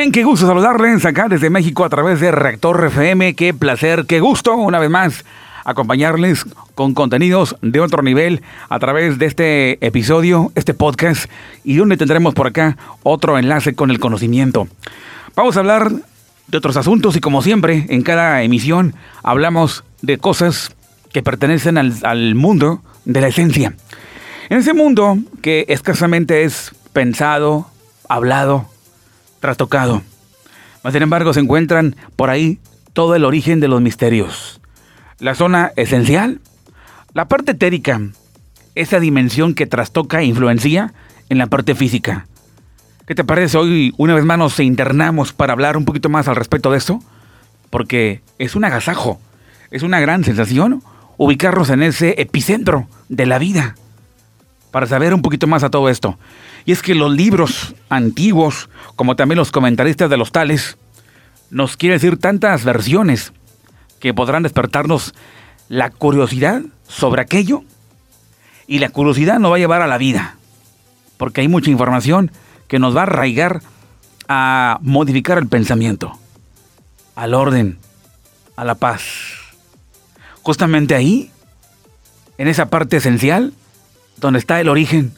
Bien, qué gusto saludarles acá desde México a través de Reactor FM. Qué placer, qué gusto una vez más acompañarles con contenidos de otro nivel a través de este episodio, este podcast y donde tendremos por acá otro enlace con el conocimiento. Vamos a hablar de otros asuntos y como siempre en cada emisión hablamos de cosas que pertenecen al, al mundo de la esencia. En ese mundo que escasamente es pensado, hablado, trastocado. Mas sin embargo se encuentran por ahí todo el origen de los misterios. La zona esencial, la parte etérica, esa dimensión que trastoca e influencia en la parte física. ¿Qué te parece hoy una vez más nos internamos para hablar un poquito más al respecto de esto? Porque es un agasajo, es una gran sensación ubicarnos en ese epicentro de la vida para saber un poquito más a todo esto. Y es que los libros antiguos, como también los comentaristas de los tales, nos quieren decir tantas versiones que podrán despertarnos la curiosidad sobre aquello y la curiosidad nos va a llevar a la vida, porque hay mucha información que nos va a arraigar a modificar el pensamiento, al orden, a la paz. Justamente ahí, en esa parte esencial, donde está el origen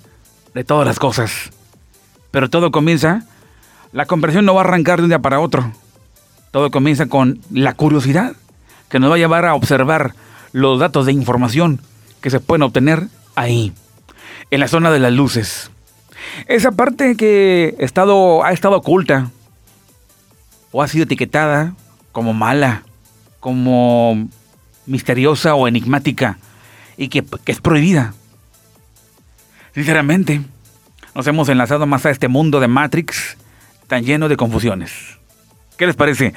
de todas las cosas. Pero todo comienza, la conversión no va a arrancar de un día para otro. Todo comienza con la curiosidad que nos va a llevar a observar los datos de información que se pueden obtener ahí, en la zona de las luces. Esa parte que estado, ha estado oculta o ha sido etiquetada como mala, como misteriosa o enigmática y que, que es prohibida. Sinceramente, nos hemos enlazado más a este mundo de Matrix tan lleno de confusiones. ¿Qué les parece?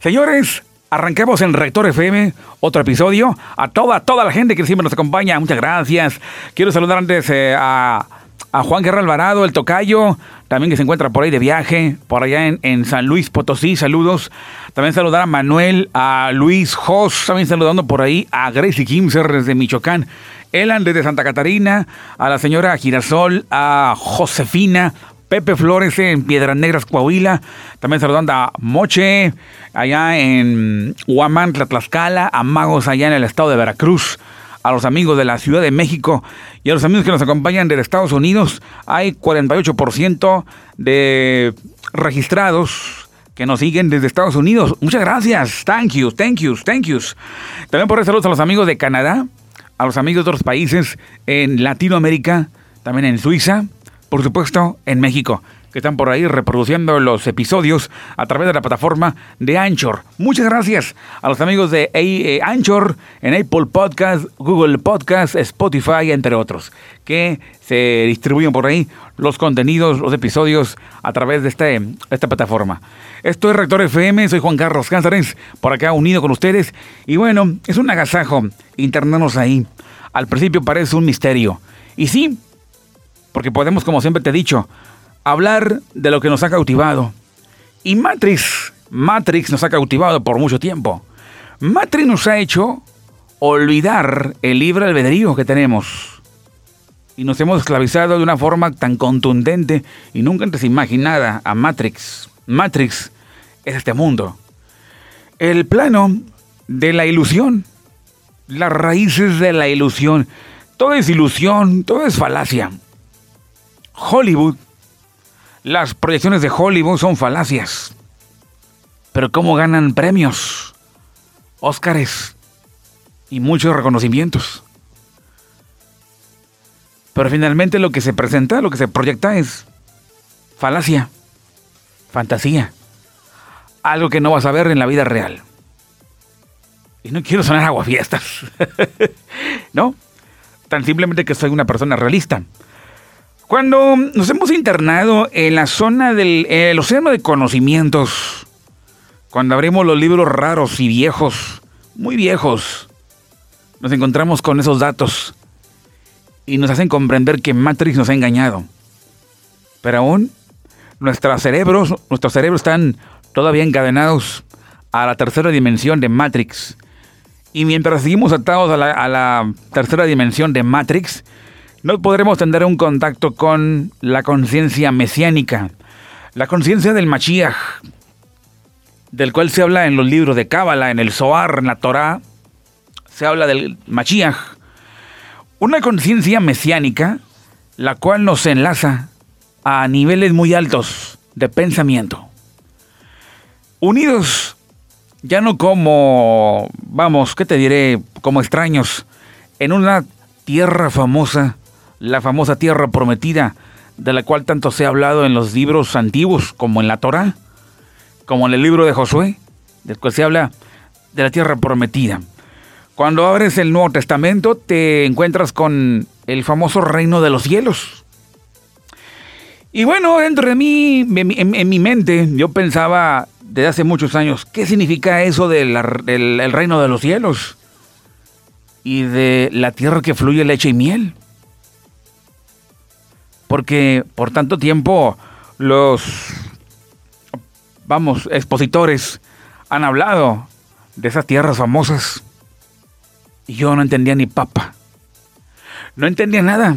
Señores, arranquemos en Rector FM, otro episodio. A toda, toda la gente que siempre nos acompaña, muchas gracias. Quiero saludar antes eh, a, Juan Guerra Alvarado, el tocayo, también que se encuentra por ahí de viaje, por allá en, en San Luis Potosí, saludos. También saludar a Manuel, a Luis Jos, también saludando por ahí a Gracie Kimser desde Michoacán. Elan desde Santa Catarina, a la señora Girasol, a Josefina, Pepe Flores en Piedras Negras, Coahuila. También saludando a Moche, allá en Huamantla, Tlaxcala, a Magos allá en el estado de Veracruz, a los amigos de la Ciudad de México y a los amigos que nos acompañan de Estados Unidos. Hay 48% de registrados que nos siguen desde Estados Unidos. Muchas gracias. Thank you, thank you, thank you. También por eso saludos a los amigos de Canadá, a los amigos de otros países en Latinoamérica, también en Suiza, por supuesto en México, que están por ahí reproduciendo los episodios a través de la plataforma de Anchor. Muchas gracias a los amigos de eh, Anchor en Apple Podcast, Google Podcast, Spotify, entre otros, que se distribuyen por ahí los contenidos, los episodios a través de este, esta plataforma. Esto es Rector FM, soy Juan Carlos Cáceres, por acá unido con ustedes. Y bueno, es un agasajo internarnos ahí. Al principio parece un misterio. Y sí, porque podemos, como siempre te he dicho, hablar de lo que nos ha cautivado. Y Matrix, Matrix nos ha cautivado por mucho tiempo. Matrix nos ha hecho olvidar el libre albedrío que tenemos. Y nos hemos esclavizado de una forma tan contundente y nunca antes imaginada a Matrix. Matrix es este mundo. El plano de la ilusión. Las raíces de la ilusión. Todo es ilusión, todo es falacia. Hollywood las proyecciones de Hollywood son falacias. Pero ¿cómo ganan premios? Óscares y muchos reconocimientos. Pero finalmente lo que se presenta, lo que se proyecta es falacia, fantasía. Algo que no vas a ver en la vida real. Y no quiero sonar aguafiestas. ¿No? Tan simplemente que soy una persona realista. Cuando nos hemos internado en la zona del el océano de conocimientos, cuando abrimos los libros raros y viejos, muy viejos, nos encontramos con esos datos y nos hacen comprender que Matrix nos ha engañado. Pero aún nuestros cerebros, nuestros cerebros están todavía encadenados a la tercera dimensión de Matrix. Y mientras seguimos atados a la, a la tercera dimensión de Matrix, no podremos tener un contacto con la conciencia mesiánica, La conciencia del Mashiach, del cual se habla en los libros de Cábala, en el Zohar, en la Torá, se habla del Mashiach. Una conciencia mesiánica, la cual nos enlaza a niveles muy altos de pensamiento. Unidos, ya no como, vamos, ¿qué te diré? Como extraños, en una tierra famosa, la famosa tierra prometida, de la cual tanto se ha hablado en los libros antiguos, como en la Torá, como en el libro de Josué, del cual se habla de la tierra prometida. Cuando abres el Nuevo Testamento te encuentras con el famoso reino de los cielos. Y bueno, dentro de mí, en, mi mente, yo pensaba desde hace muchos años, ¿qué significa eso del reino de los cielos? Y de la tierra que fluye leche y miel porque por tanto tiempo los, vamos, expositores han hablado de esas tierras famosas y yo no entendía ni papa. No entendía nada.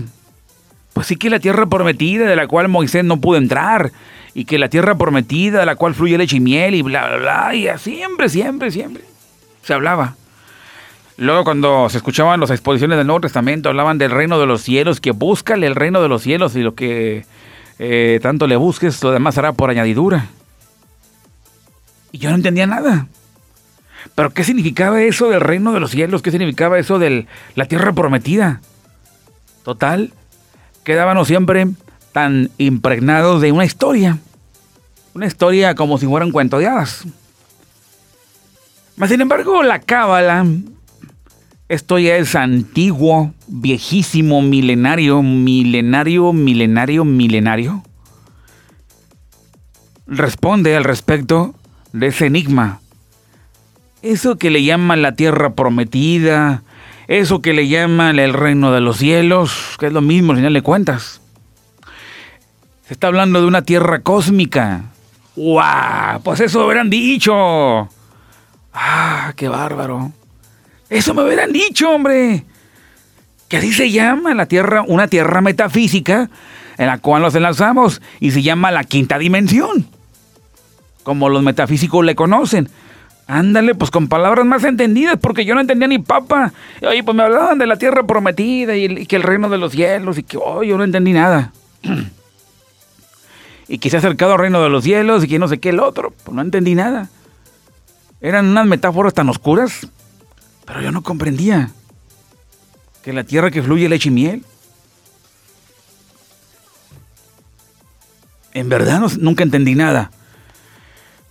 Pues sí que la tierra prometida de la cual Moisés no pudo entrar y que la tierra prometida de la cual fluye leche y miel y bla, bla, bla, y siempre, siempre, siempre se hablaba. Luego cuando se escuchaban las exposiciones del Nuevo Testamento, hablaban del reino de los cielos, que búscale el reino de los cielos y lo que eh, tanto le busques, lo demás hará por añadidura. Y yo no entendía nada. Pero ¿qué significaba eso del reino de los cielos? ¿Qué significaba eso de la tierra prometida? Total, quedábamos siempre tan impregnados de una historia. Una historia como si fuera un cuento de hadas. Mas sin embargo, la cábala esto ya es antiguo, viejísimo, milenario, milenario, milenario, milenario. Responde al respecto de ese enigma. Eso que le llaman la tierra prometida, eso que le llaman el reino de los cielos, que es lo mismo, si no le cuentas. Se está hablando de una tierra cósmica. ¡Guau! Pues eso hubieran dicho. ¡Ah, qué bárbaro! Eso me hubieran dicho, hombre. Que así se llama la Tierra, una Tierra metafísica en la cual nos enlazamos y se llama la quinta dimensión. Como los metafísicos le conocen. Ándale, pues con palabras más entendidas, porque yo no entendía ni papa. Oye, pues me hablaban de la tierra prometida y, que el reino de los cielos y que, oh, yo no entendí nada. y que se ha acercado al reino de los cielos y que no sé qué el otro. Pues no entendí nada. Eran unas metáforas tan oscuras pero yo no comprendía que la tierra que fluye leche y miel. En verdad nunca entendí nada.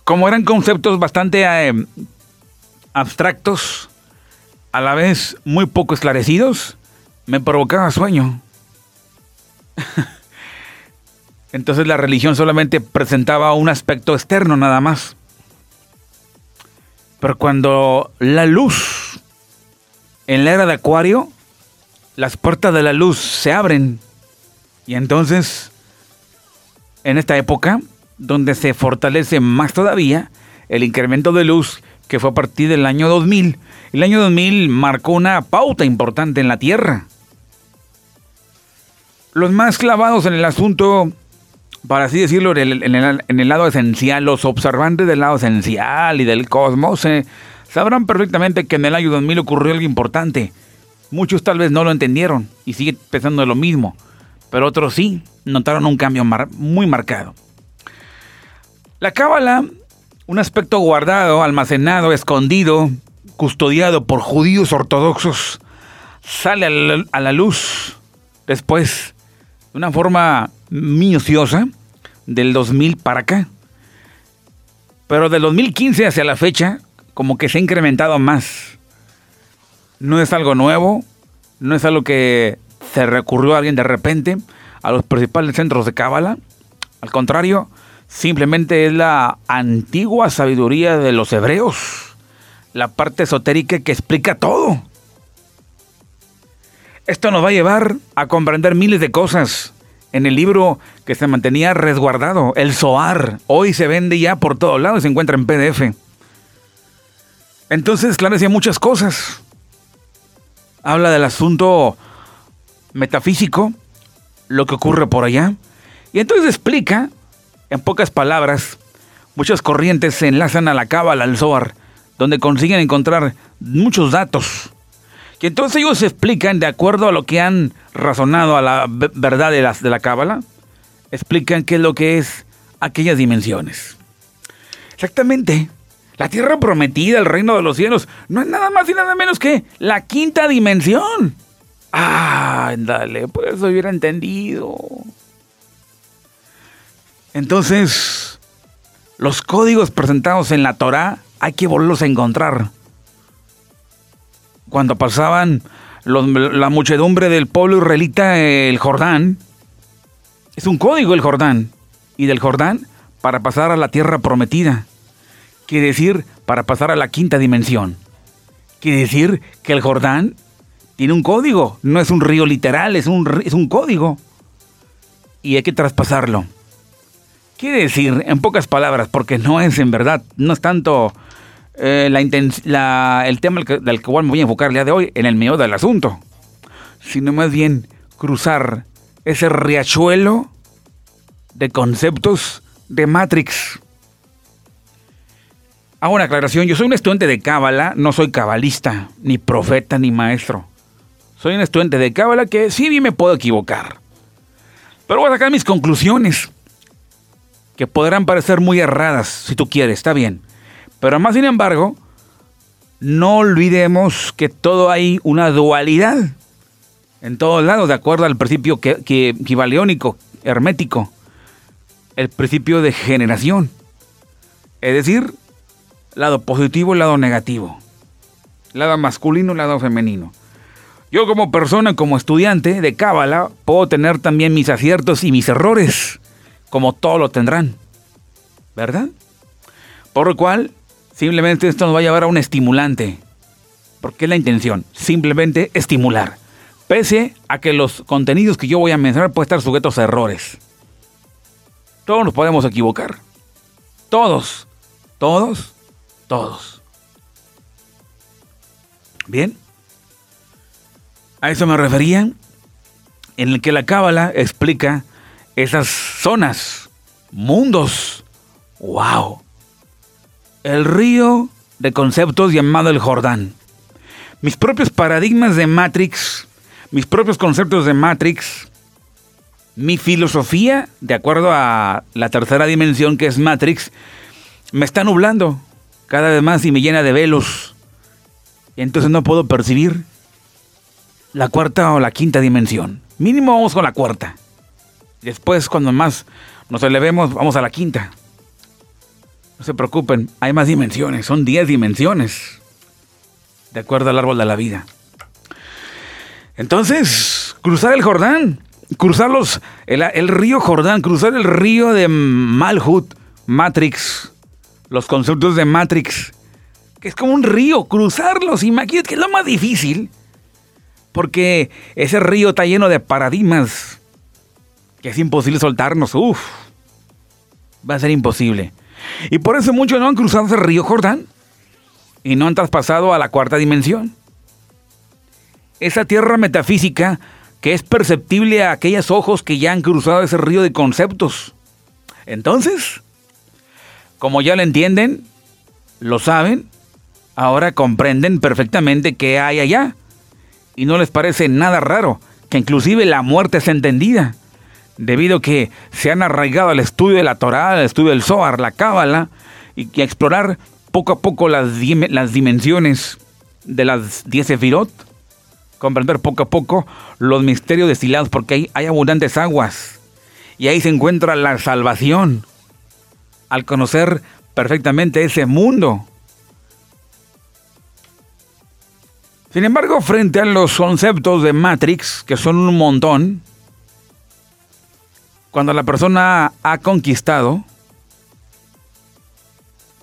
Como eran conceptos bastante eh, abstractos, a la vez muy poco esclarecidos, me provocaba sueño. Entonces la religión solamente presentaba un aspecto externo nada más. Pero cuando la luz en la era de Acuario, las puertas de la luz se abren. Y entonces, en esta época, donde se fortalece más todavía el incremento de luz que fue a partir del año 2000. El año 2000 marcó una pauta importante en la Tierra. Los más clavados en el asunto, para así decirlo, en el, lado esencial, los observantes del lado esencial y del cosmos, eh, sabrán perfectamente que en el año 2000 ocurrió algo importante. Muchos tal vez no lo entendieron y siguen pensando lo mismo, pero otros sí notaron un cambio muy marcado. La cábala, un aspecto guardado, almacenado, escondido, custodiado por judíos ortodoxos, sale a la, luz después de una forma minuciosa del 2000 para acá. Pero del 2015 hacia la fecha, como que se ha incrementado más. No es algo nuevo, no es algo que se recurrió a alguien de repente a los principales centros de Cábala. Al contrario, simplemente es la antigua sabiduría de los hebreos, la parte esotérica que explica todo. Esto nos va a llevar a comprender miles de cosas en el libro que se mantenía resguardado, el Zohar. Hoy se vende ya por todos lados y se encuentra en PDF. Entonces esclarece muchas cosas. Habla del asunto metafísico, lo que ocurre por allá. Y entonces explica En pocas palabras, muchas corrientes se enlazan a la cábala, al Zohar, donde consiguen encontrar muchos datos. Y entonces ellos explican, de acuerdo a lo que han razonado a la verdad de la, de la cábala, explican qué es lo que es aquellas dimensiones. Exactamente. La tierra prometida, el reino de los cielos, no es nada más y nada menos que la quinta dimensión. Ah, dale, por eso hubiera entendido. Entonces, los códigos presentados en la Torah hay que volverlos a encontrar. Cuando pasaban la muchedumbre del pueblo israelita el Jordán, es un código el Jordán. Y del Jordán para pasar a la tierra prometida. Quiere decir para pasar a la quinta dimensión. Quiere decir que el Jordán tiene un código. No es un río literal, es un, es un código. Y hay que traspasarlo. Quiere decir, en pocas palabras, porque no es en verdad, no es tanto eh, la, el tema del que, me voy a enfocar el día de hoy, en el medio del asunto, sino más bien cruzar ese riachuelo de conceptos de Matrix. Hago una aclaración, yo soy un estudiante de Cábala, no soy cabalista, ni profeta, ni maestro. Soy un estudiante de Cábala que sí bien me puedo equivocar. Pero voy a sacar mis conclusiones, que podrán parecer muy erradas, si tú quieres, está bien. Pero más sin embargo, no olvidemos que todo hay una dualidad en todos lados, de acuerdo al principio que, que, hermético, el principio de generación. Es decir, lado positivo y lado negativo. Lado masculino y lado femenino. Yo como persona, como estudiante de Cábala, puedo tener también mis aciertos y mis errores, como todos lo tendrán. ¿Verdad? Por lo cual, Simplemente esto nos va a llevar a un estimulante. Porque es la intención, simplemente estimular. Pese a que los contenidos que yo voy a mencionar pueden estar sujetos a errores. Todos nos podemos equivocar. Todos. Todos. Todos. Bien. A eso me refería en el que la Cábala explica esas zonas, mundos. ¡Wow! el río de conceptos llamado el Jordán. Mis propios paradigmas de Matrix, mis propios conceptos de Matrix, mi filosofía, de acuerdo a la tercera dimensión que es Matrix, me está nublando cada vez más y me llena de velos. Entonces no puedo percibir la cuarta o la quinta dimensión. Mínimo vamos con la cuarta. Después, cuando más nos elevemos, vamos a la quinta. No se preocupen, hay más dimensiones, son 10 dimensiones, de acuerdo al árbol de la vida. Entonces, cruzar el Jordán, cruzar los, el, río Jordán, cruzar el río de Malhut, Matrix, los conceptos de Matrix, que es como un río, cruzarlos, imagínate que es lo más difícil, porque ese río está lleno de paradigmas, que es imposible soltarnos, uff, va a ser imposible. Y por eso muchos no han cruzado ese río Jordán y no han traspasado a la cuarta dimensión. Esa tierra metafísica que es perceptible a aquellos ojos que ya han cruzado ese río de conceptos. Entonces, como ya lo entienden, lo saben, ahora comprenden perfectamente qué hay allá. Y no les parece nada raro que inclusive la muerte es entendida debido a que se han arraigado al estudio de la Torah, al estudio del Zohar, la Cábala, y, explorar poco a poco las, dimensiones de las diez Sefirot, comprender poco a poco los misterios destilados, porque ahí hay abundantes aguas, y ahí se encuentra la salvación, al conocer perfectamente ese mundo. Sin embargo, frente a los conceptos de Matrix, que son un montón, cuando la persona ha conquistado,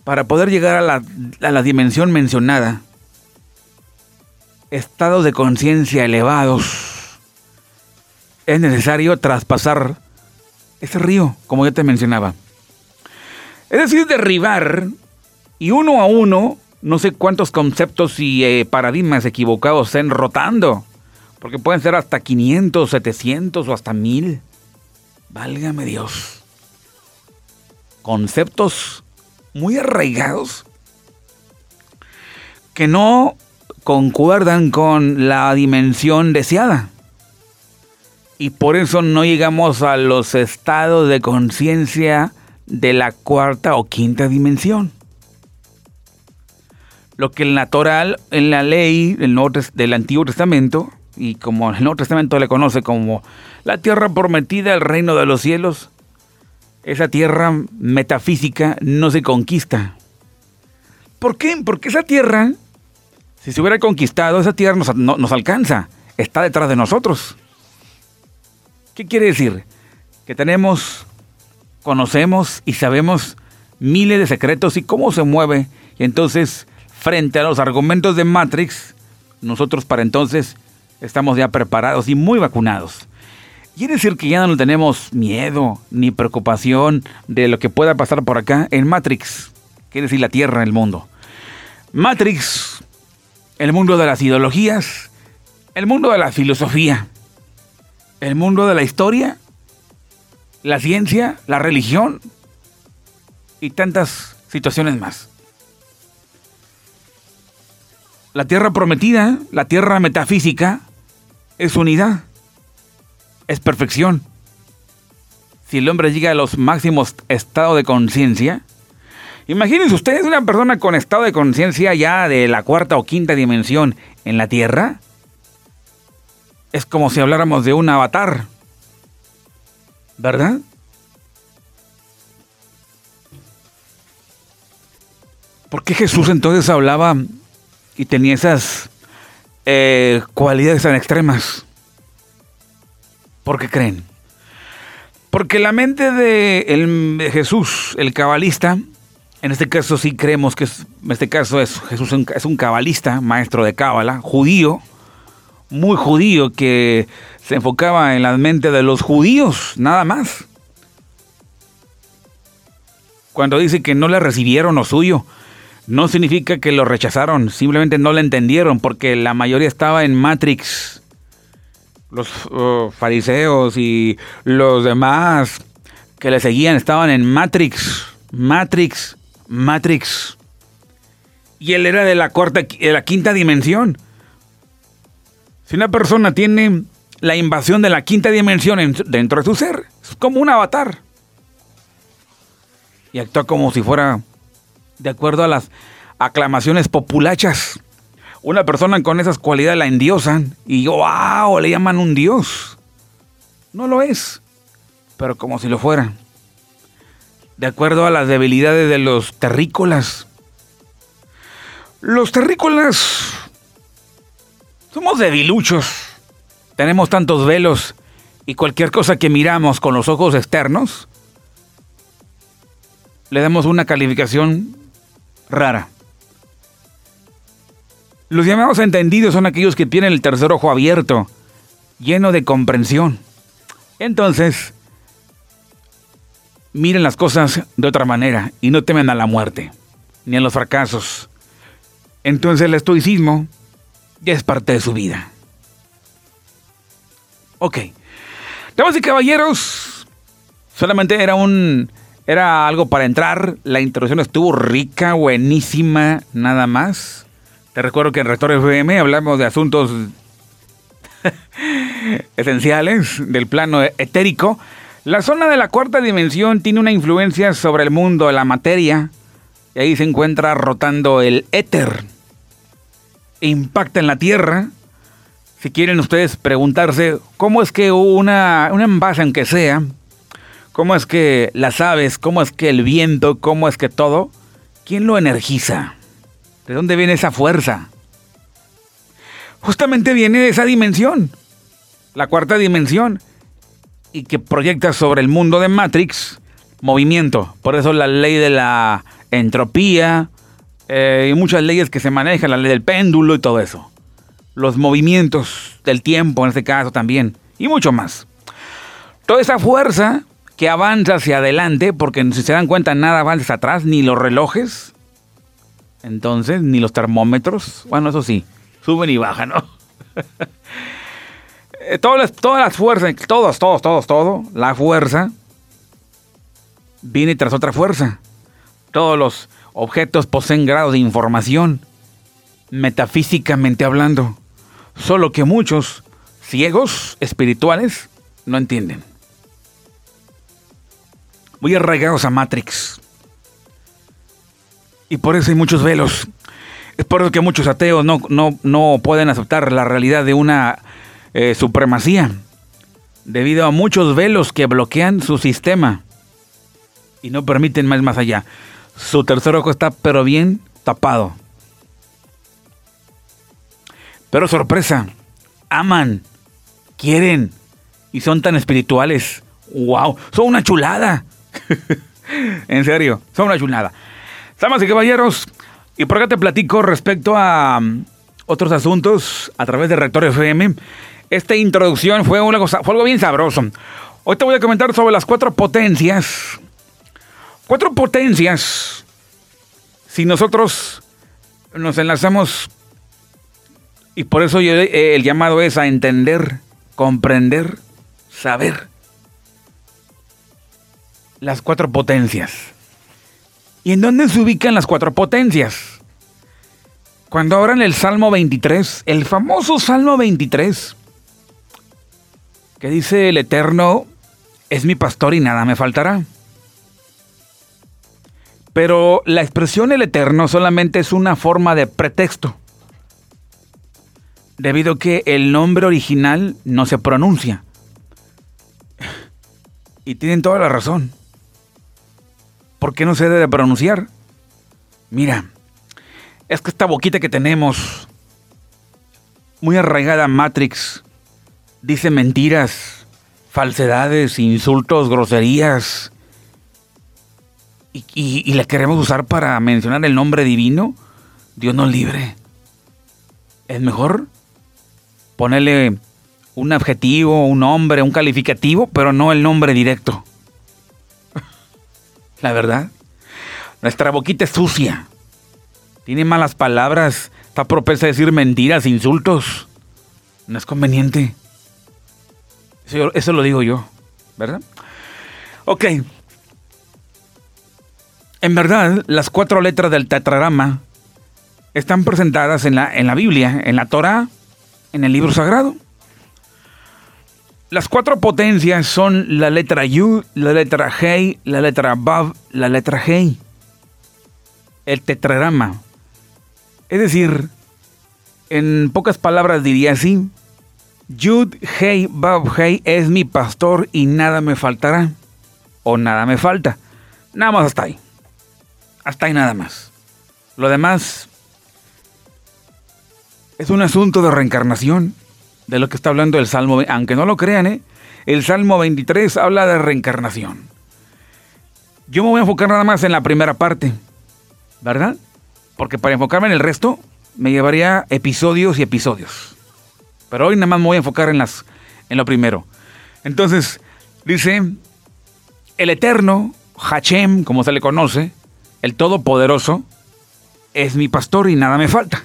para poder llegar a la, dimensión mencionada, estados de conciencia elevados, es necesario traspasar ese río, como ya te mencionaba. Es decir, derribar y uno a uno, no sé cuántos conceptos y eh, paradigmas equivocados estén rotando, porque pueden ser hasta 500, 700 o hasta 1000. Válgame Dios. conceptos muy arraigados que no concuerdan con la dimensión deseada. Y por eso no llegamos a los estados de conciencia de la cuarta o quinta dimensión. Lo que el natural en la ley del, Antiguo Testamento, y como el Nuevo Testamento le conoce como la tierra prometida, el reino de los cielos, esa tierra metafísica no se conquista. ¿Por qué? Porque esa tierra si se hubiera conquistado, esa tierra nos, nos alcanza, está detrás de nosotros. ¿Qué quiere decir? Que tenemos, conocemos y sabemos miles de secretos y cómo se mueve. Y entonces, frente a los argumentos de Matrix, nosotros para entonces estamos ya preparados y muy vacunados. Quiere decir que ya no tenemos miedo ni preocupación de lo que pueda pasar por acá en Matrix. Quiere decir la Tierra, el mundo. Matrix el mundo de las ideologías, el mundo de la filosofía, el mundo de la historia, la ciencia, la religión y tantas situaciones más. La tierra prometida, la tierra metafísica, es unidad, es perfección. Si el hombre llega a los máximos estados de conciencia, Imagínense ustedes una persona con estado de conciencia ya de la cuarta o quinta dimensión en la Tierra. Es como si habláramos de un avatar. ¿Verdad? ¿Por qué Jesús entonces hablaba y tenía esas eh, cualidades tan extremas? ¿Por qué creen? Porque la mente de Jesús, el cabalista, en este caso sí creemos que en este caso es Jesús es un cabalista, maestro de cábala, judío, muy judío, que se enfocaba en la mente de los judíos, nada más. Cuando dice que no le recibieron lo suyo, no significa que lo rechazaron, simplemente no le entendieron, porque la mayoría estaba en Matrix. Los uh, fariseos y los demás que le seguían estaban en Matrix. Matrix. Matrix. Y él era de la cuarta, de la quinta dimensión. Si una persona tiene la invasión de la quinta dimensión dentro de su ser, es como un avatar. Y actúa como si fuera de acuerdo a las aclamaciones populachas. Una persona con esas cualidades la endiosan y wow, le llaman un dios. No lo es, pero como si lo fuera de acuerdo a las debilidades de los terrícolas. Los terrícolas somos debiluchos. Tenemos tantos velos y cualquier cosa que miramos con los ojos externos, le damos una calificación rara. Los llamados entendidos son aquellos que tienen el tercer ojo abierto, lleno de comprensión. Entonces, miren las cosas de otra manera y no temen a la muerte, ni a los fracasos. Entonces el estoicismo ya es parte de su vida. Ok. Damas y caballeros, solamente era un... Era algo para entrar. La introducción estuvo rica, buenísima, nada más. Te recuerdo que en Rector FM hablamos de asuntos esenciales del plano etérico. La zona de la cuarta dimensión tiene una influencia sobre el mundo, la materia, y ahí se encuentra rotando el éter. Impacta en la Tierra. Si quieren ustedes preguntarse cómo es que una, un envase, aunque sea, cómo es que las aves, cómo es que el viento, cómo es que todo, ¿quién lo energiza? ¿De dónde viene esa fuerza? Justamente viene de esa dimensión, la cuarta dimensión y que proyecta sobre el mundo de Matrix movimiento. Por eso la ley de la entropía eh, y muchas leyes que se manejan, la ley del péndulo y todo eso. Los movimientos del tiempo en este caso también y mucho más. Toda esa fuerza que avanza hacia adelante, porque si se dan cuenta nada avanza atrás, ni los relojes, entonces, ni los termómetros, bueno, eso sí, suben y bajan, ¿no? Eh, todas, las, todas las fuerzas, todos, todos, todos, todo, la fuerza viene tras otra fuerza. Todos los objetos poseen grados de información, metafísicamente hablando, solo que muchos ciegos espirituales no entienden. Muy arraigados a Matrix. Y por eso hay muchos velos. Es por eso que muchos ateos no, no, pueden aceptar la realidad de una eh, supremacía. Debido a muchos velos que bloquean su sistema. Y no permiten más más allá. Su tercer ojo está pero bien tapado. Pero sorpresa, aman, quieren y son tan espirituales. ¡Wow! Son una chulada. en serio, son una chulada. Damas y caballeros, y por acá te platico respecto a um, otros asuntos a través de Rector FM. Esta introducción fue, una cosa, fue algo bien sabroso. Hoy te voy a comentar sobre las cuatro potencias. Cuatro potencias. Si nosotros nos enlazamos, y por eso eh, el llamado es a entender, comprender, saber las cuatro potencias. ¿Y en dónde se ubican las cuatro potencias? Cuando abran el Salmo 23, el famoso Salmo 23, que dice el Eterno, es mi pastor y nada me faltará. Pero la expresión el Eterno solamente es una forma de pretexto, debido a que el nombre original no se pronuncia. Y tienen toda la razón. ¿Por qué no se debe pronunciar? Mira, es que esta boquita que tenemos, muy arraigada Matrix, dice mentiras, falsedades, insultos, groserías, y, y, la queremos usar para mencionar el nombre divino, Dios nos libre. Es mejor ponerle un adjetivo, un nombre, un calificativo, pero no el nombre directo. La verdad. Nuestra boquita es sucia. Tiene malas palabras. Está propensa a decir mentiras, insultos. No es conveniente. Eso, lo digo yo. ¿Verdad? Ok. En verdad, las cuatro letras del tetragrama están presentadas en la, en la Biblia, en la Torah, en el libro sagrado. Las cuatro potencias son la letra Yud, la letra Hei, la letra Bav, la letra Hei. El tetragrama. Es decir, en pocas palabras diría así, Yud, Hei, Bav, Hei es mi pastor y nada me faltará. O nada me falta. Nada más hasta ahí. Hasta ahí nada más. Lo demás es un asunto de reencarnación de lo que está hablando el Salmo, aunque no lo crean, ¿eh? el Salmo 23 habla de reencarnación. Yo me voy a enfocar nada más en la primera parte, ¿verdad? Porque para enfocarme en el resto me llevaría episodios y episodios. Pero hoy nada más me voy a enfocar en, las, en lo primero. Entonces, dice, el eterno, Hachem, como se le conoce, el todopoderoso, es mi pastor y nada me falta.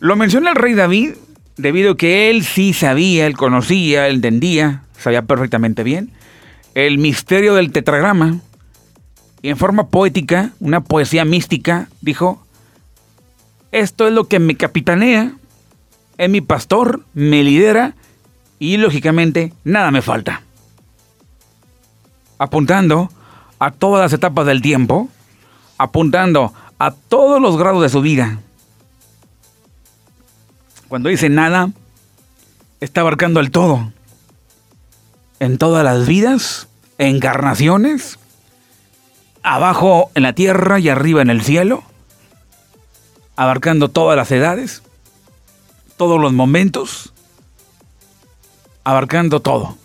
Lo menciona el rey David debido a que él sí sabía, él conocía, él entendía, sabía perfectamente bien el misterio del tetragrama y en forma poética, una poesía mística, dijo, esto es lo que me capitanea, es mi pastor, me lidera y lógicamente nada me falta. Apuntando a todas las etapas del tiempo, apuntando a todos los grados de su vida, cuando dice nada, está abarcando el todo. En todas las vidas, encarnaciones, abajo en la tierra y arriba en el cielo, abarcando todas las edades, todos los momentos, abarcando todo.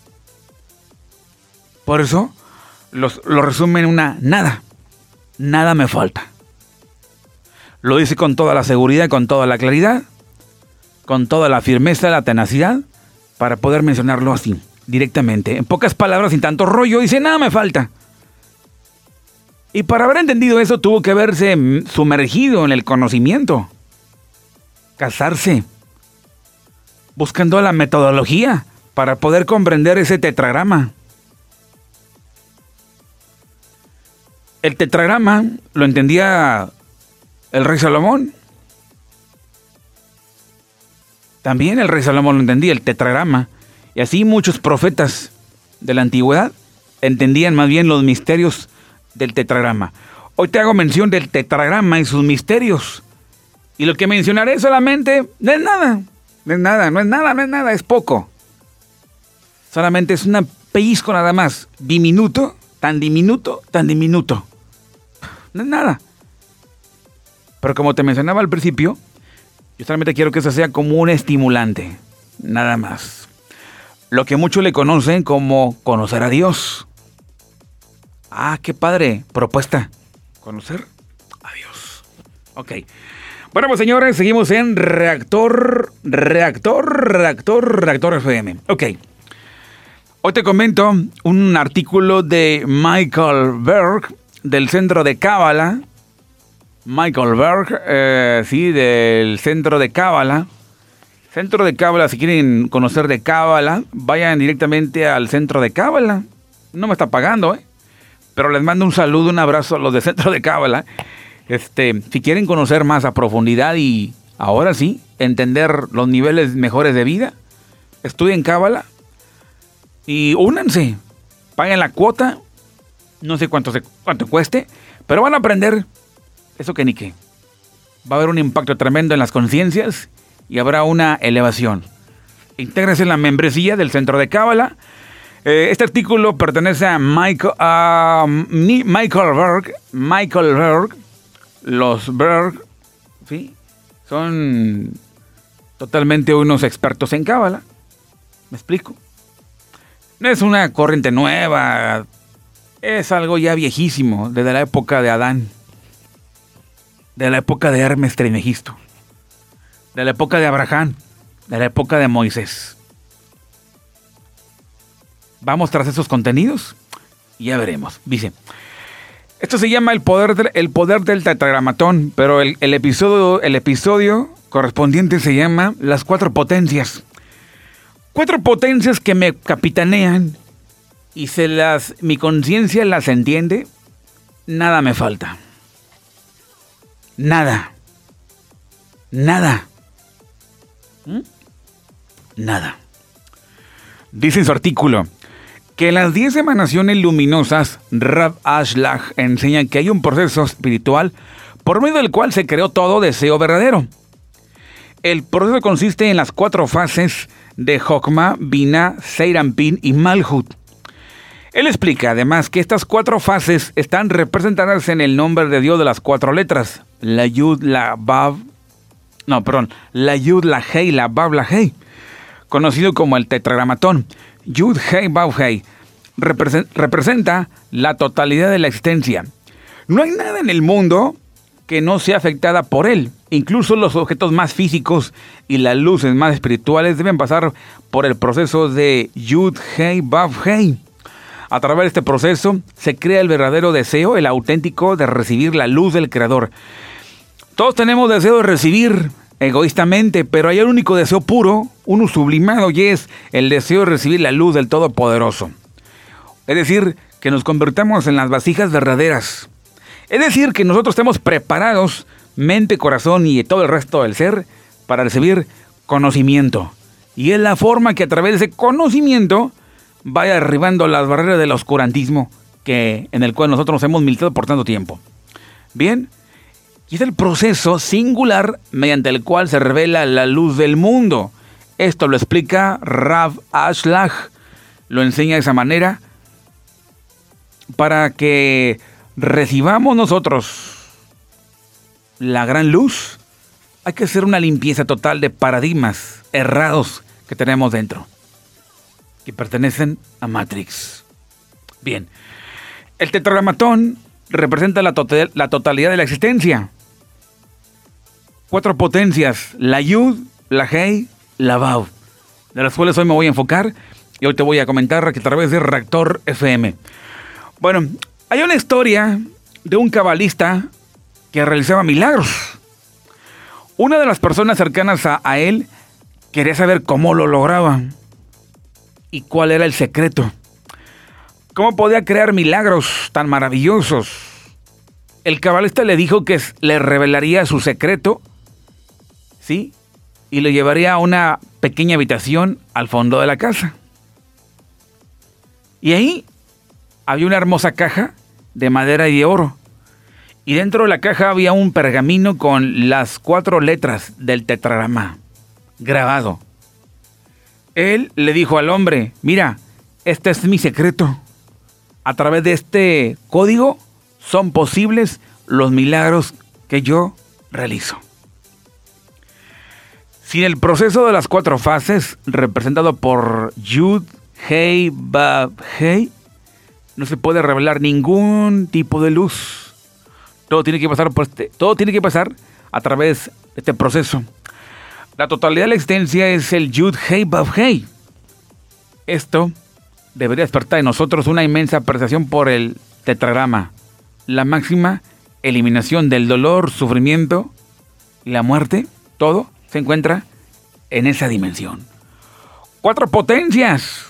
Por eso lo resume en una nada, nada me falta. Lo dice con toda la seguridad con toda la claridad con toda la firmeza, la tenacidad, para poder mencionarlo así, directamente. En pocas palabras, sin tanto rollo, dice, nada me falta. Y para haber entendido eso tuvo que haberse sumergido en el conocimiento, casarse, buscando la metodología para poder comprender ese tetragrama. El tetragrama lo entendía el rey Salomón. También el rey Salomón lo entendía, el tetragrama. Y así muchos profetas de la antigüedad entendían más bien los misterios del tetragrama. Hoy te hago mención del tetragrama y sus misterios. Y lo que mencionaré solamente no es nada. No es nada, no es nada, no es nada, es poco. Solamente es un pellizco nada más. Diminuto, tan diminuto, tan diminuto. No es nada. Pero como te mencionaba al principio, yo solamente quiero que eso sea como un estimulante. Nada más. Lo que muchos le conocen como conocer a Dios. Ah, qué padre. Propuesta. Conocer a Dios. Ok. Bueno, pues señores, seguimos en Reactor, Reactor, Reactor, Reactor FM. Ok. Hoy te comento un artículo de Michael Berg del Centro de Cábala. Michael Berg, eh, sí, del Centro de Cábala. Centro de Cábala, si quieren conocer de Cábala, vayan directamente al Centro de Cábala. No me está pagando, ¿eh? Pero les mando un saludo, un abrazo a los de Centro de Cábala. Este, si quieren conocer más a profundidad y ahora sí, entender los niveles mejores de vida, estudien Cábala y únanse. Paguen la cuota, no sé cuánto, cuánto cueste, pero van a aprender eso que ni qué. Va a haber un impacto tremendo en las conciencias y habrá una elevación. Intégrese en la membresía del Centro de Cábala eh, este artículo pertenece a Michael, Michael Berg. Michael Berg. Los Berg, ¿sí? Son totalmente unos expertos en cábala. ¿Me explico? No es una corriente nueva. Es algo ya viejísimo, desde la época de Adán. De la época de Hermes Trimegisto. De la época de Abraham. De la época de Moisés. Vamos tras esos contenidos y ya veremos. Dice, esto se llama el poder, del, el poder del tetragramatón, pero el, episodio, el episodio correspondiente se llama Las cuatro potencias. Cuatro potencias que me capitanean y se las, mi conciencia las entiende, nada me falta. Nada. Nada. ¿Mm? Nada. Dice en su artículo, que las 10 emanaciones luminosas, Rab Ashlag enseña que hay un proceso espiritual por medio del cual se creó todo deseo verdadero. El proceso consiste en las cuatro fases de Hokma, Bina, Seirampin y Malhut. Él explica además que estas cuatro fases están representadas en el nombre de Dios de las cuatro letras, la Yud, la Bab, no, perdón, la Yud, la Hei, la Bab, la Hei, conocido como el tetragramatón. Yud Hei Bau Hei representa la totalidad de la existencia. No hay nada en el mundo que no sea afectada por él. Incluso los objetos más físicos y las luces más espirituales deben pasar por el proceso de Yud Hei Bab Hei. A través de este proceso se crea el verdadero deseo, el auténtico de recibir la luz del Creador. Todos tenemos deseo de recibir egoístamente, pero hay un único deseo puro, uno sublimado, y es el deseo de recibir la luz del Todopoderoso. Es decir, que nos convertamos en las vasijas verdaderas. Es decir, que nosotros estemos preparados, mente, corazón y todo el resto del ser, para recibir conocimiento. Y es la forma que a través de ese conocimiento vaya derribando las barreras del oscurantismo que, en el cual nosotros nos hemos militado por tanto tiempo. Bien, y es el proceso singular mediante el cual se revela la luz del mundo. Esto lo explica Rav Ashlag. Lo enseña de esa manera para que recibamos nosotros la gran luz. Hay que hacer una limpieza total de paradigmas errados que tenemos dentro, que pertenecen a Matrix. Bien, el tetragramatón representa la, totalidad de la existencia cuatro potencias, la Yud, la Hei, la Bau, de las cuales hoy me voy a enfocar y hoy te voy a comentar a través de Reactor FM. Bueno, hay una historia de un cabalista que realizaba milagros. Una de las personas cercanas a, a él quería saber cómo lo lograba y cuál era el secreto. ¿Cómo podía crear milagros tan maravillosos? el cabalista le dijo que le revelaría su secreto, ¿sí? Y lo llevaría a una pequeña habitación al fondo de la casa. Y ahí había una hermosa caja de madera y de oro. Y dentro de la caja había un pergamino con las cuatro letras del tetragrama grabado. Él le dijo al hombre, mira, este es mi secreto. A través de este código son posibles los milagros que yo realizo. Sin el proceso de las cuatro fases, representado por Yud, Hei, Bab, Hei, no se puede revelar ningún tipo de luz. Todo tiene que pasar por este, todo tiene que pasar a través de este proceso. La totalidad de la existencia es el Yud Hei Bab Hei. Esto debería despertar en nosotros una inmensa apreciación por el tetragrama, la máxima eliminación del dolor, sufrimiento y la muerte, todo se encuentra en esa dimensión. Cuatro potencias.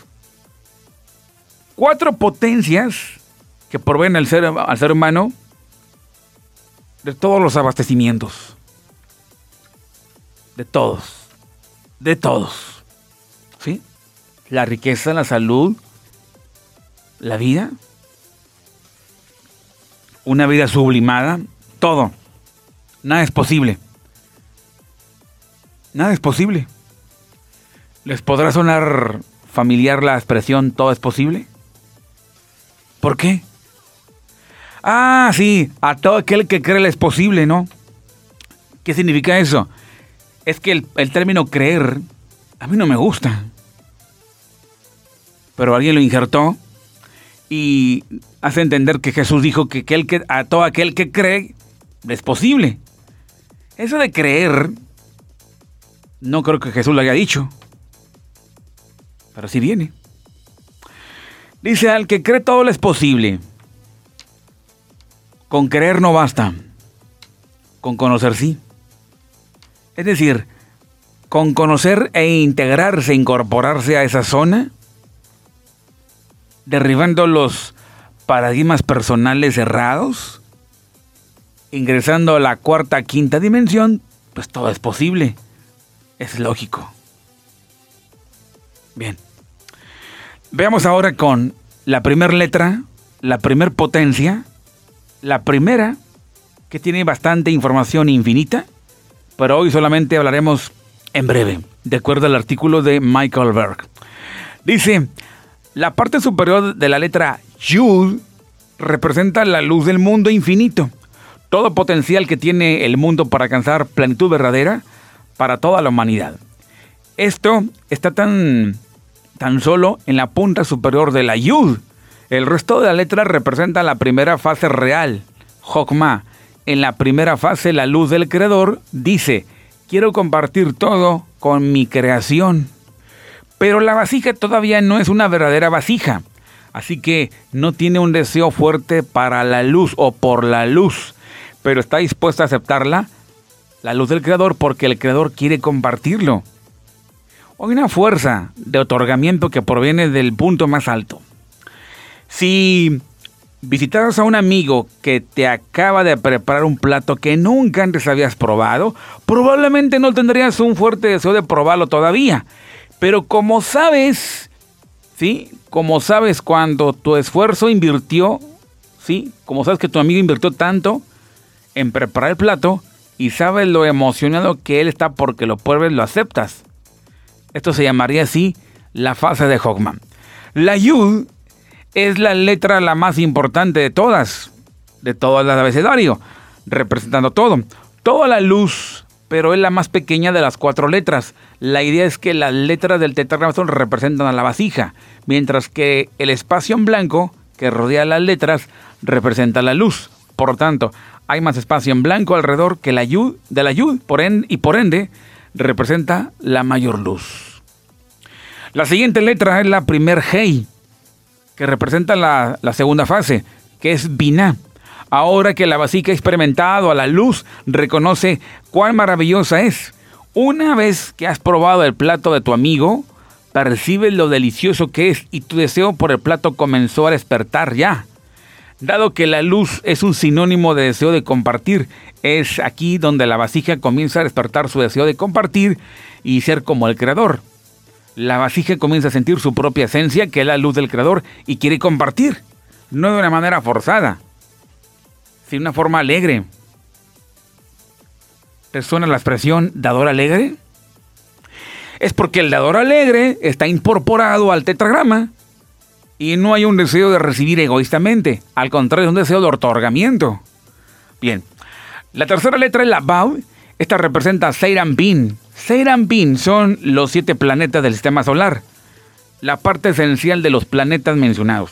Cuatro potencias que proveen al ser, al ser humano de todos los abastecimientos. De todos. De todos. ¿Sí? La riqueza, la salud, la vida, una vida sublimada, todo. Nada es posible. Nada es posible. ¿Les podrá sonar familiar la expresión todo es posible? ¿Por qué? Ah, sí, a todo aquel que cree es posible, ¿no? ¿Qué significa eso? Es que el, el término creer a mí no me gusta. Pero alguien lo injertó y hace entender que Jesús dijo que, que a todo aquel que cree es posible. Eso de creer, no creo que Jesús lo haya dicho. Pero sí viene. Dice, al que cree todo le es posible. Con creer no basta. Con conocer sí. Es decir, con conocer e integrarse, incorporarse a esa zona, derribando los paradigmas personales errados, ingresando a la cuarta, quinta dimensión, pues todo es posible. Es lógico. Bien. Veamos ahora con la primera letra, la primera potencia, la primera que tiene bastante información infinita, pero hoy solamente hablaremos en breve, de acuerdo al artículo de Michael Berg. Dice, la parte superior de la letra Yud representa la luz del mundo infinito, todo potencial que tiene el mundo para alcanzar plenitud verdadera para toda la humanidad. Esto está tan, tan solo en la punta superior de la Yud. El resto de la letra representa la primera fase real, Jokma. En la primera fase, la luz del Creador dice, quiero compartir todo con mi creación. Pero la vasija todavía no es una verdadera vasija. Así que no tiene un deseo fuerte para la luz o por la luz. Pero está dispuesta a aceptarla, la luz del Creador, porque el Creador quiere compartirlo. Hay una fuerza de otorgamiento que proviene del punto más alto. Si visitaras a un amigo que te acaba de preparar un plato que nunca antes habías probado, probablemente no tendrías un fuerte deseo de probarlo todavía. Pero como sabes, ¿sí? Como sabes cuando tu esfuerzo invirtió, ¿sí? Como sabes que tu amigo invirtió tanto en preparar el plato y sabes lo emocionado que él está porque lo pruebes, lo aceptas. Esto se llamaría así la fase de Hogman. La Yud es la letra la más importante de todas, de todo el abecedario, representando todo. Toda la luz pero es la más pequeña de las cuatro letras. La idea es que las letras del tetragrama representan a la vasija, mientras que el espacio en blanco que rodea las letras representa la luz. Por tanto, hay más espacio en blanco alrededor que la yud, de la yud por y por ende representa la mayor luz. La siguiente letra es la primer hey, que representa la, segunda fase, que es Binah. Ahora que la vasija ha experimentado a la luz, reconoce cuán maravillosa es. Una vez que has probado el plato de tu amigo, percibes lo delicioso que es y tu deseo por el plato comenzó a despertar ya. Dado que la luz es un sinónimo de deseo de compartir, es aquí donde la vasija comienza a despertar su deseo de compartir y ser como el creador. La vasija comienza a sentir su propia esencia, que es la luz del creador, y quiere compartir, no de una manera forzada, sino de una forma alegre. ¿Te suena la expresión dador alegre? Es porque el dador alegre está incorporado al tetragrama y no hay un deseo de recibir egoístamente, al contrario, es un deseo de otorgamiento. Bien, la tercera letra es la Bau, esta representa Seiran-Bin. Seiran-Bin son los siete planetas del sistema solar, la parte esencial de los planetas mencionados.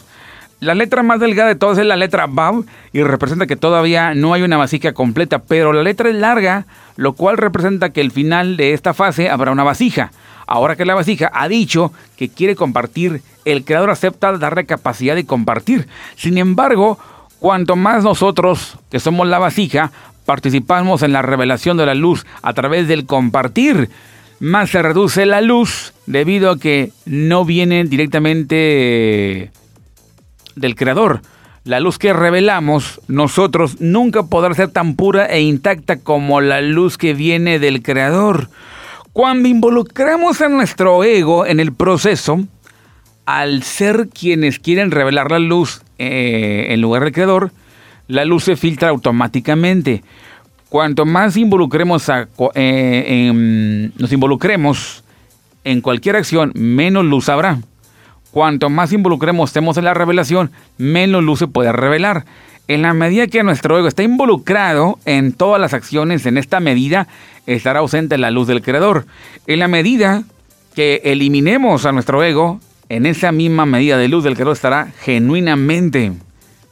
La letra más delgada de todas es la letra Bau y representa que todavía no hay una vasija completa, pero la letra es larga, lo cual representa que el final de esta fase habrá una vasija. Ahora que la vasija ha dicho que quiere compartir, el creador acepta darle capacidad de compartir. Sin embargo, cuanto más nosotros, que somos la vasija, participamos en la revelación de la luz a través del compartir, más se reduce la luz debido a que no viene directamente del creador. La luz que revelamos nosotros nunca podrá ser tan pura e intacta como la luz que viene del creador. Cuando involucramos a nuestro ego en el proceso, al ser quienes quieren revelar la luz eh, en lugar del creador, la luz se filtra automáticamente. Cuanto más involucremos eh, nos involucremos en cualquier acción, menos luz habrá. Cuanto más involucremos estemos en la revelación, menos luz se puede revelar. En la medida que nuestro ego está involucrado en todas las acciones, en esta medida estará ausente la luz del Creador. En la medida que eliminemos a nuestro ego, en esa misma medida de luz del Creador estará genuinamente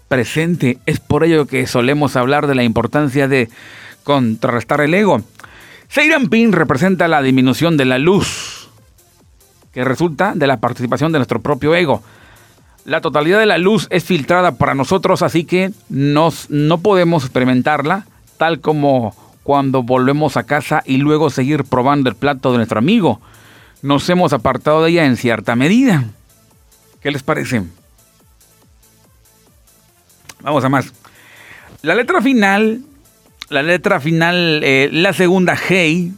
presente. Es por ello que solemos hablar de la importancia de contrarrestar el ego. Seiran Pin representa la disminución de la luz que resulta de la participación de nuestro propio ego. La totalidad de la luz es filtrada para nosotros, así que nos, no podemos experimentarla tal como cuando volvemos a casa y luego seguir probando el plato de nuestro amigo. Nos hemos apartado de ella en cierta medida. ¿Qué les parece? Vamos a más. La letra final, la letra final, eh, la segunda Hey.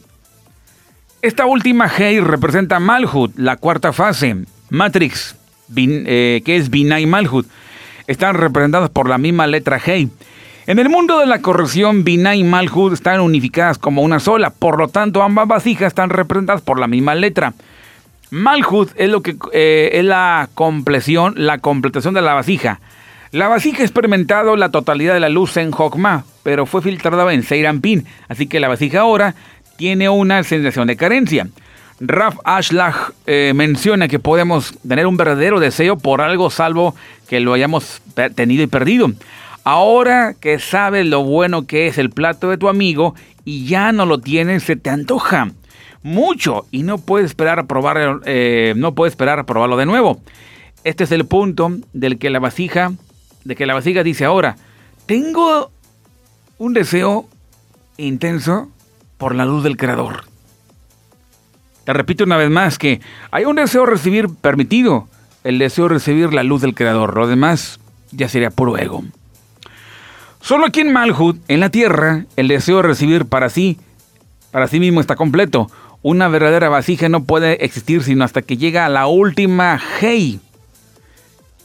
Esta última Hey representa Malhut, la cuarta fase. Matrix, eh, que es Binay Malhut, están representadas por la misma letra Hey. En el mundo de la corrección, Binay y Malhut están unificadas como una sola, por lo tanto ambas vasijas están representadas por la misma letra. Malhut es lo que eh, es la la completación de la vasija. La vasija ha experimentado la totalidad de la luz en Hokmah, pero fue filtrada en Seiranpin, así que la vasija ahora tiene una sensación de carencia. Raf Ashlag eh, menciona que podemos tener un verdadero deseo por algo salvo que lo hayamos tenido y perdido. Ahora que sabes lo bueno que es el plato de tu amigo y ya no lo tienes, se te antoja mucho y no puedes esperar a probarlo, eh, no puedes esperar probarlo de nuevo. Este es el punto del que la vasija, de que la vasija dice ahora, tengo un deseo intenso por la luz del creador. Te repito una vez más que hay un deseo de recibir permitido, el deseo de recibir la luz del Creador. Lo demás ya sería puro ego. Solo aquí en Malhut, en la tierra, el deseo de recibir para sí, para sí mismo está completo. Una verdadera vasija no puede existir sino hasta que llega a la última Hey.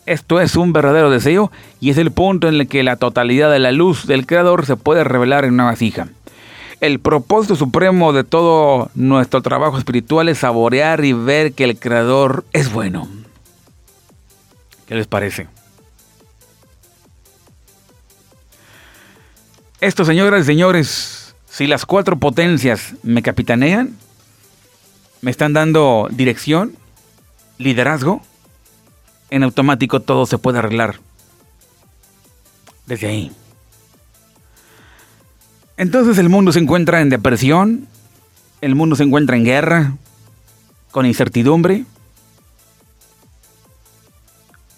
Esto es un verdadero deseo y es el punto en el que la totalidad de la luz del Creador se puede revelar en una vasija. El propósito supremo de todo nuestro trabajo espiritual es saborear y ver que el Creador es bueno. ¿Qué les parece? Esto, señoras y señores, si las cuatro potencias me capitanean, me están dando dirección, liderazgo, en automático todo se puede arreglar. Desde ahí. Entonces el mundo se encuentra en depresión, el mundo se encuentra en guerra, con incertidumbre.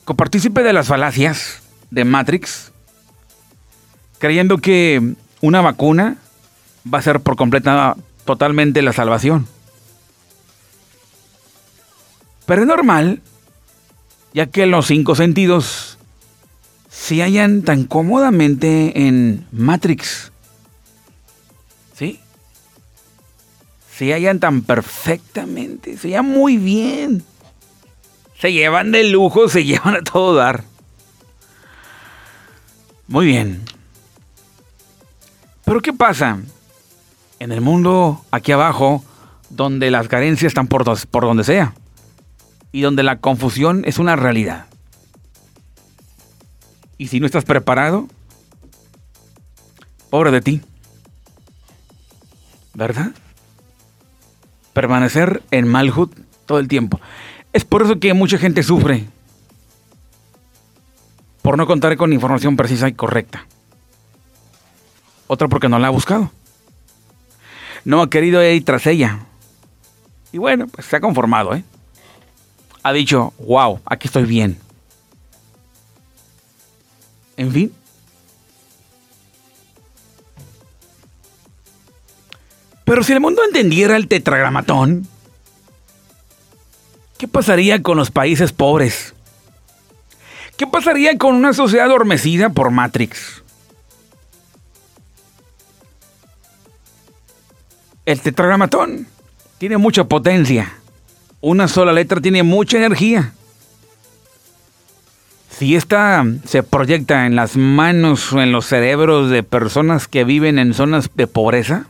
Copartícipe de las falacias de Matrix, creyendo que una vacuna va a ser por completa, totalmente la salvación. Pero es normal, ya que los cinco sentidos se hallan tan cómodamente en Matrix. ¿Sí? Se hallan tan perfectamente, se hallan muy bien. Se llevan de lujo, se llevan a todo dar. Muy bien. Pero ¿qué pasa? En el mundo aquí abajo, donde las carencias están por, por donde sea y donde la confusión es una realidad. Y si no estás preparado, pobre de ti. ¿Verdad? Permanecer en Malhut todo el tiempo. Es por eso que mucha gente sufre. Por no contar con información precisa y correcta. Otra porque no la ha buscado. No ha querido ir tras ella. Y bueno, pues se ha conformado, ¿eh? Ha dicho, wow, aquí estoy bien. En fin. Pero si el mundo entendiera el tetragramatón, ¿qué pasaría con los países pobres? ¿Qué pasaría con una sociedad adormecida por Matrix? El tetragramatón tiene mucha potencia. Una sola letra tiene mucha energía. Si esta se proyecta en las manos o en los cerebros de personas que viven en zonas de pobreza,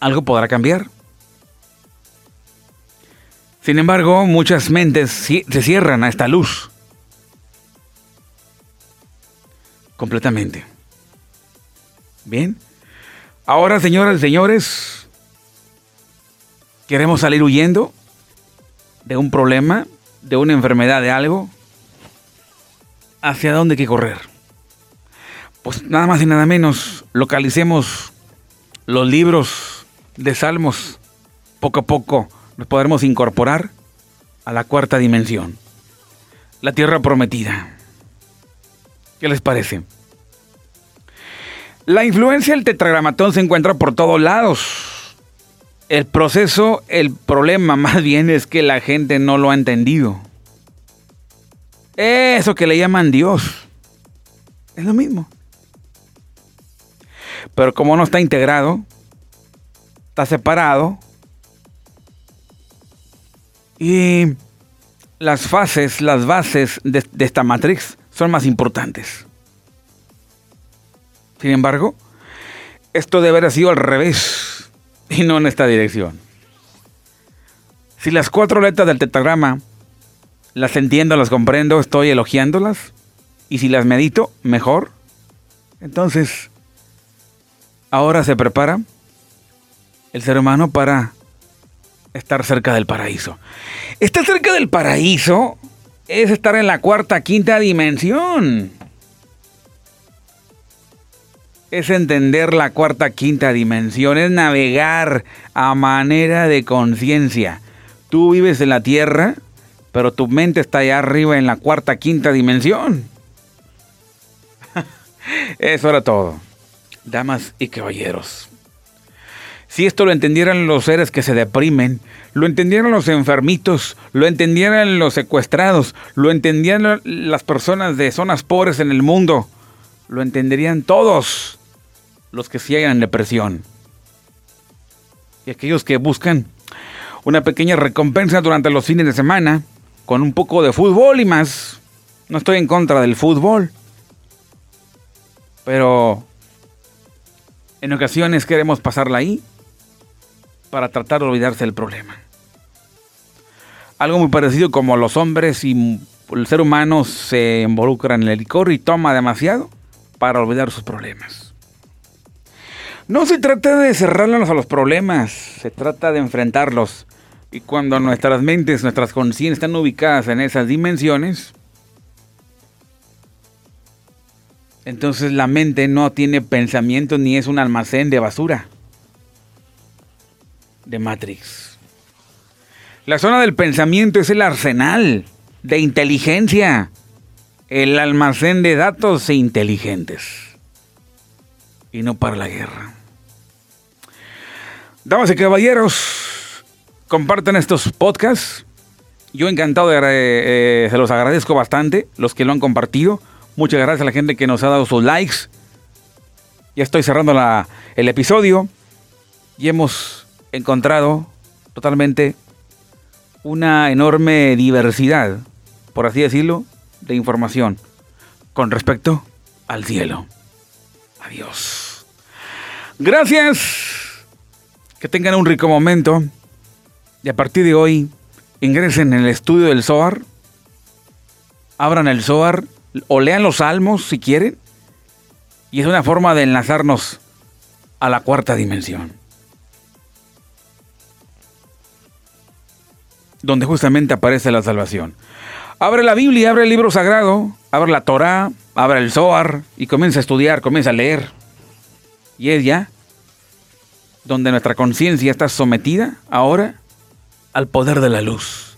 algo podrá cambiar. Sin embargo, muchas mentes se cierran a esta luz. Completamente. Bien. Ahora, señoras y señores, queremos salir huyendo de un problema de una enfermedad, de algo, ¿hacia dónde hay que correr? Pues nada más y nada menos, localicemos los libros de Salmos. Poco a poco nos podremos incorporar a la cuarta dimensión, la tierra prometida. ¿Qué les parece? La influencia del tetragramatón se encuentra por todos lados el proceso, el problema más bien es que la gente no lo ha entendido. Eso que le llaman Dios. Es lo mismo. Pero como no está integrado, está separado. Y las fases, las bases de, esta matrix son más importantes. Sin embargo, esto debe haber sido al revés y no en esta dirección. Si las cuatro letras del tetragrama las entiendo, las comprendo, estoy elogiándolas, y si las medito, mejor. Entonces, ahora se prepara el ser humano para estar cerca del paraíso. Estar cerca del paraíso es estar en la cuarta, quinta dimensión es entender la cuarta, quinta dimensión, es navegar a manera de conciencia. Tú vives en la Tierra, pero tu mente está allá arriba en la cuarta, quinta dimensión. Eso era todo. Damas y caballeros. Si esto lo entendieran los seres que se deprimen, lo entendieran los enfermitos, lo entendieran los secuestrados, lo entendieran las personas de zonas pobres en el mundo, lo entenderían todos los que se en depresión. Y aquellos que buscan una pequeña recompensa durante los fines de semana, con un poco de fútbol y más. No estoy en contra del fútbol. Pero en ocasiones queremos pasarla ahí para tratar de olvidarse del problema. Algo muy parecido como los hombres y el ser humano se involucran en el licor y toma demasiado para olvidar sus problemas. No se trata de cerrarnos a los problemas, se trata de enfrentarlos. Y cuando nuestras mentes, nuestras conciencias están ubicadas en esas dimensiones, entonces la mente no tiene pensamiento ni es un almacén de basura de Matrix. La zona del pensamiento es el arsenal de inteligencia, el almacén de datos e inteligentes, y no para la guerra. Damas y caballeros, compartan estos podcasts. Yo encantado, eh, se los agradezco bastante, los que lo han compartido. Muchas gracias a la gente que nos ha dado sus likes. Ya estoy cerrando la, el episodio y hemos encontrado totalmente una enorme diversidad, por así decirlo, de información con respecto al cielo. Adiós. Gracias. Que tengan un rico momento. Y a partir de hoy, ingresen en el estudio del Zohar. Abran el Zohar o lean los salmos si quieren. Y es una forma de enlazarnos a la cuarta dimensión. Donde justamente aparece la salvación. Abre la Biblia, abre el libro sagrado, abre la Torah, abre el Zohar y comienza a estudiar, comienza a leer. Y es ya donde nuestra conciencia está sometida ahora al poder de la luz.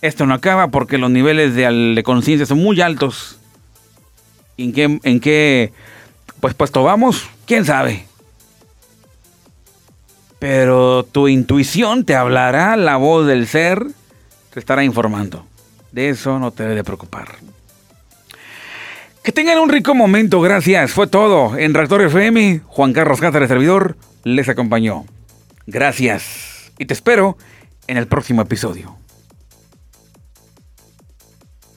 Esto no acaba porque los niveles de, conciencia son muy altos. ¿En qué, ¿En qué pues puesto vamos? ¿Quién sabe? Pero tu intuición te hablará, la voz del ser te estará informando. De eso no te debe preocupar. Que tengan un rico momento, gracias. Fue todo. En Reactor FM, Juan Carlos Cáceres, servidor, les acompañó. Gracias. Y te espero en el próximo episodio.